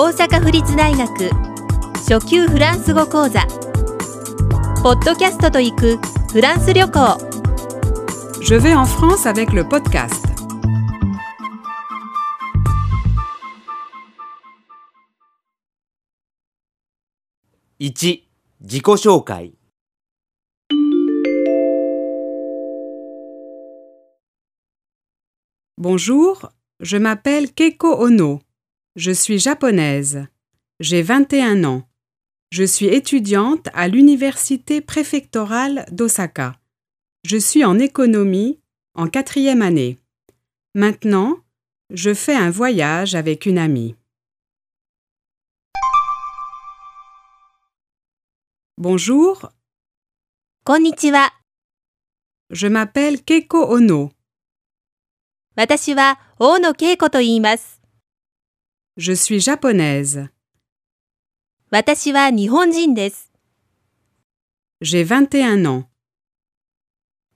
大阪府立大学初級フランス語講座ポッドキャストと行くフランス旅行 Je vais en France avec le podcast. 1自己紹介 Bonjour, je m'appelle Keiko Ono. Je suis japonaise. J'ai 21 ans. Je suis étudiante à l'université préfectorale d'Osaka. Je suis en économie en quatrième année. Maintenant, je fais un voyage avec une amie. Bonjour. Konnichiwa. Je m'appelle Keiko Ono. Watashi Ono Je suis japonaise. 私は日本人です J'ai 21 ans.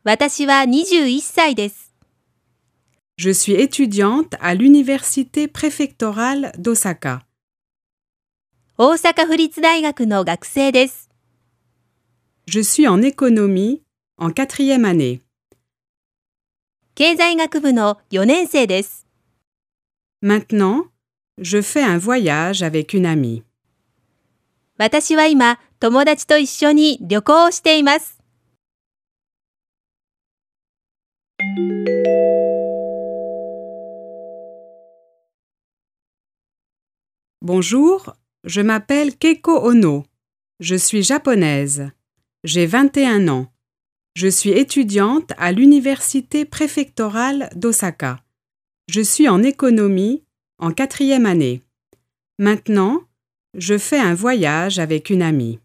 私は21歳です Je suis étudiante à l'université préfectorale d'Osaka. 大阪府立大学の学生です Je suis en économie en quatrième année. 経済学部の4年生です Maintenant, je fais un voyage avec une amie. Bonjour, je m'appelle Keiko Ono. Je suis japonaise. J'ai 21 ans. Je suis étudiante à l'université préfectorale d'Osaka. Je suis en économie en quatrième année. Maintenant, je fais un voyage avec une amie.